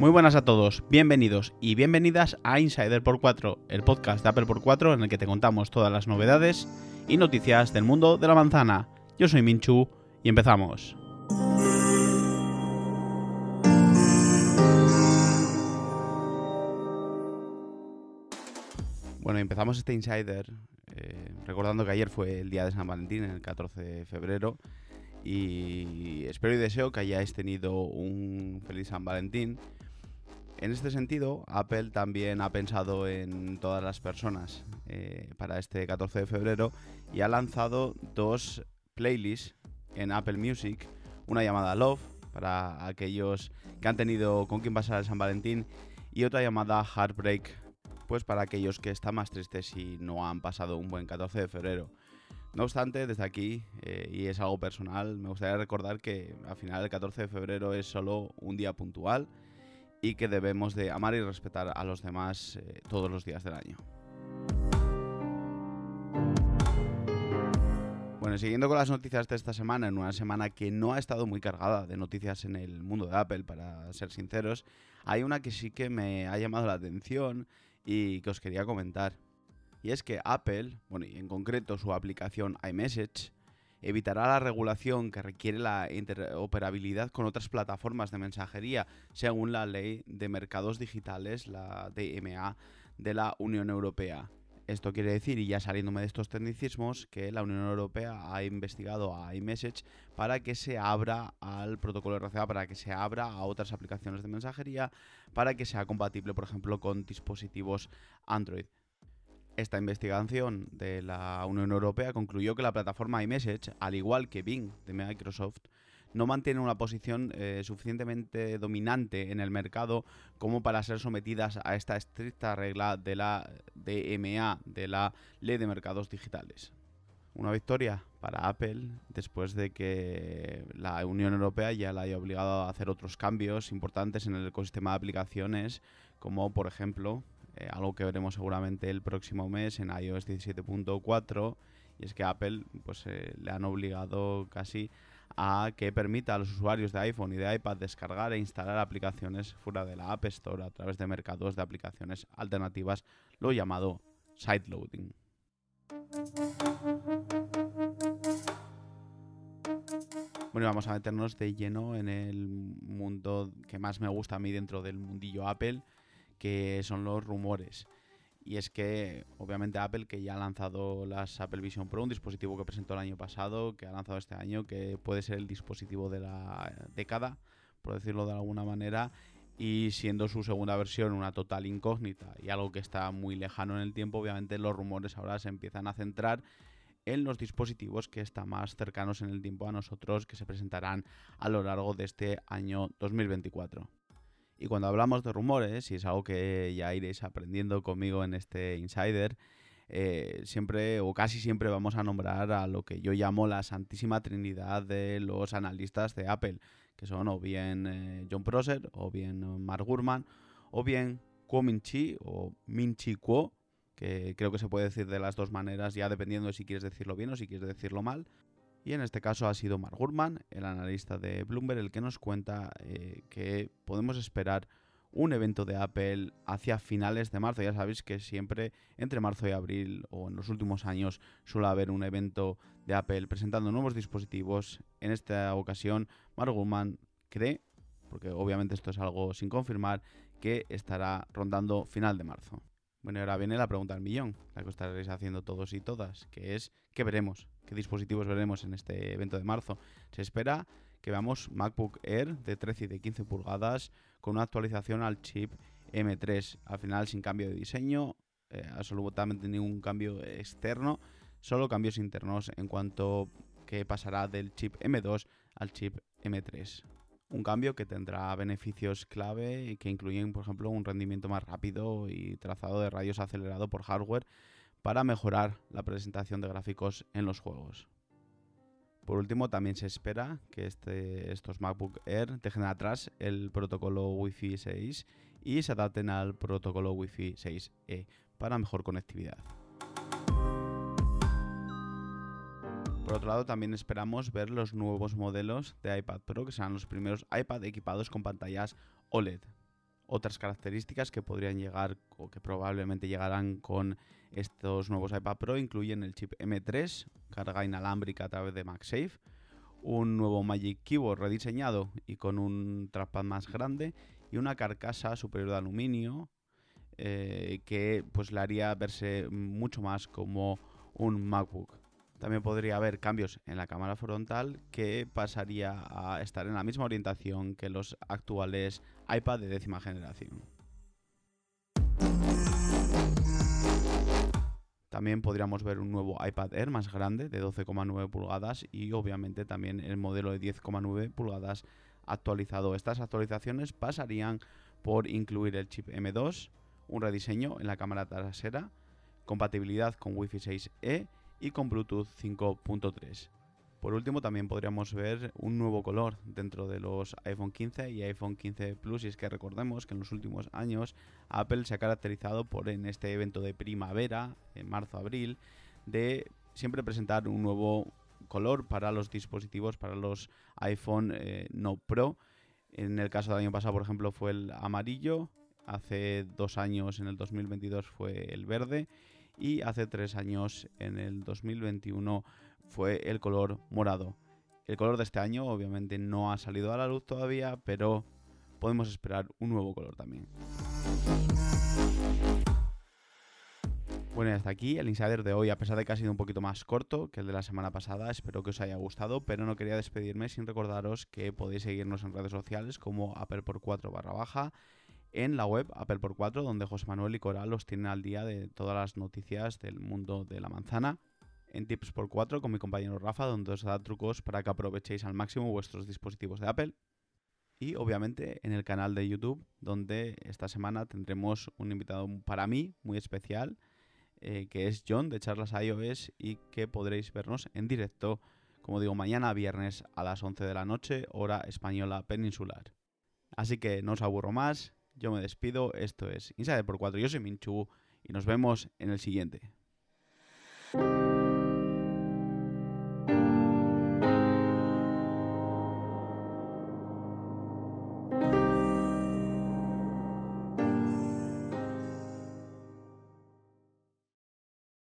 Muy buenas a todos, bienvenidos y bienvenidas a Insider por 4, el podcast de Apple por 4 en el que te contamos todas las novedades y noticias del mundo de la manzana. Yo soy Minchu y empezamos. Bueno, empezamos este Insider eh, recordando que ayer fue el día de San Valentín, el 14 de febrero, y espero y deseo que hayáis tenido un feliz San Valentín en este sentido, Apple también ha pensado en todas las personas eh, para este 14 de febrero y ha lanzado dos playlists en Apple Music, una llamada Love para aquellos que han tenido con quien pasar el San Valentín y otra llamada Heartbreak, pues para aquellos que están más tristes y no han pasado un buen 14 de febrero. No obstante, desde aquí, eh, y es algo personal, me gustaría recordar que al final el 14 de febrero es solo un día puntual y que debemos de amar y respetar a los demás eh, todos los días del año. Bueno, siguiendo con las noticias de esta semana, en una semana que no ha estado muy cargada de noticias en el mundo de Apple, para ser sinceros, hay una que sí que me ha llamado la atención y que os quería comentar. Y es que Apple, bueno, y en concreto su aplicación iMessage, evitará la regulación que requiere la interoperabilidad con otras plataformas de mensajería, según la Ley de Mercados Digitales, la DMA, de la Unión Europea. Esto quiere decir, y ya saliéndome de estos tecnicismos, que la Unión Europea ha investigado a iMessage para que se abra al protocolo RCA, para que se abra a otras aplicaciones de mensajería, para que sea compatible, por ejemplo, con dispositivos Android. Esta investigación de la Unión Europea concluyó que la plataforma iMessage, al igual que Bing de Microsoft, no mantiene una posición eh, suficientemente dominante en el mercado como para ser sometidas a esta estricta regla de la DMA, de la Ley de Mercados Digitales. Una victoria para Apple después de que la Unión Europea ya la haya obligado a hacer otros cambios importantes en el ecosistema de aplicaciones, como por ejemplo eh, algo que veremos seguramente el próximo mes en iOS 17.4 y es que Apple pues eh, le han obligado casi a que permita a los usuarios de iPhone y de iPad descargar e instalar aplicaciones fuera de la App Store a través de mercados de aplicaciones alternativas, lo llamado sideloading. Bueno, vamos a meternos de lleno en el mundo que más me gusta a mí dentro del mundillo Apple, que son los rumores. Y es que, obviamente, Apple, que ya ha lanzado las Apple Vision Pro, un dispositivo que presentó el año pasado, que ha lanzado este año, que puede ser el dispositivo de la década, por decirlo de alguna manera, y siendo su segunda versión una total incógnita y algo que está muy lejano en el tiempo, obviamente los rumores ahora se empiezan a centrar en los dispositivos que están más cercanos en el tiempo a nosotros, que se presentarán a lo largo de este año 2024. Y cuando hablamos de rumores, y es algo que ya iréis aprendiendo conmigo en este Insider, eh, siempre o casi siempre vamos a nombrar a lo que yo llamo la santísima trinidad de los analistas de Apple, que son o bien eh, John Prosser, o bien Mark Gurman, o bien Kuo Min Chi o Min Chi Kuo, que creo que se puede decir de las dos maneras, ya dependiendo de si quieres decirlo bien o si quieres decirlo mal. Y en este caso ha sido Mark Gurman, el analista de Bloomberg, el que nos cuenta eh, que podemos esperar un evento de Apple hacia finales de marzo. Ya sabéis que siempre entre marzo y abril o en los últimos años suele haber un evento de Apple presentando nuevos dispositivos. En esta ocasión, Mark Gurman cree, porque obviamente esto es algo sin confirmar, que estará rondando final de marzo. Bueno, y ahora viene la pregunta del millón, la que estaréis haciendo todos y todas, que es ¿qué veremos? ¿Qué dispositivos veremos en este evento de marzo? Se espera que veamos MacBook Air de 13 y de 15 pulgadas con una actualización al chip M3, al final sin cambio de diseño, eh, absolutamente ningún cambio externo, solo cambios internos en cuanto que pasará del chip M2 al chip M3 un cambio que tendrá beneficios clave que incluyen, por ejemplo, un rendimiento más rápido y trazado de rayos acelerado por hardware para mejorar la presentación de gráficos en los juegos. Por último, también se espera que este, estos MacBook Air dejen atrás el protocolo Wi-Fi 6 y se adapten al protocolo Wi-Fi 6E para mejor conectividad. Por otro lado, también esperamos ver los nuevos modelos de iPad Pro, que serán los primeros iPad equipados con pantallas OLED. Otras características que podrían llegar o que probablemente llegarán con estos nuevos iPad Pro incluyen el chip M3, carga inalámbrica a través de MagSafe, un nuevo Magic Keyboard rediseñado y con un trackpad más grande y una carcasa superior de aluminio eh, que pues le haría verse mucho más como un MacBook. También podría haber cambios en la cámara frontal que pasaría a estar en la misma orientación que los actuales iPad de décima generación. También podríamos ver un nuevo iPad Air más grande de 12,9 pulgadas y obviamente también el modelo de 10,9 pulgadas actualizado. Estas actualizaciones pasarían por incluir el chip M2, un rediseño en la cámara trasera, compatibilidad con Wi-Fi 6E y con Bluetooth 5.3. Por último, también podríamos ver un nuevo color dentro de los iPhone 15 y iPhone 15 Plus. Y es que recordemos que en los últimos años Apple se ha caracterizado por en este evento de primavera, en marzo-abril, de siempre presentar un nuevo color para los dispositivos, para los iPhone eh, no Pro. En el caso del año pasado, por ejemplo, fue el amarillo. Hace dos años, en el 2022, fue el verde y hace tres años, en el 2021, fue el color morado. El color de este año obviamente no ha salido a la luz todavía, pero podemos esperar un nuevo color también. Bueno, y hasta aquí el insider de hoy, a pesar de que ha sido un poquito más corto que el de la semana pasada, espero que os haya gustado, pero no quería despedirme sin recordaros que podéis seguirnos en redes sociales como Apple por 4 barra baja, en la web Apple por 4, donde José Manuel y Coral os tienen al día de todas las noticias del mundo de la manzana. En Tips por 4 con mi compañero Rafa, donde os da trucos para que aprovechéis al máximo vuestros dispositivos de Apple. Y obviamente en el canal de YouTube, donde esta semana tendremos un invitado para mí muy especial, eh, que es John de Charlas iOS y que podréis vernos en directo, como digo, mañana viernes a las 11 de la noche, hora española peninsular. Así que no os aburro más, yo me despido, esto es Insider por 4, yo soy Minchu y nos vemos en el siguiente.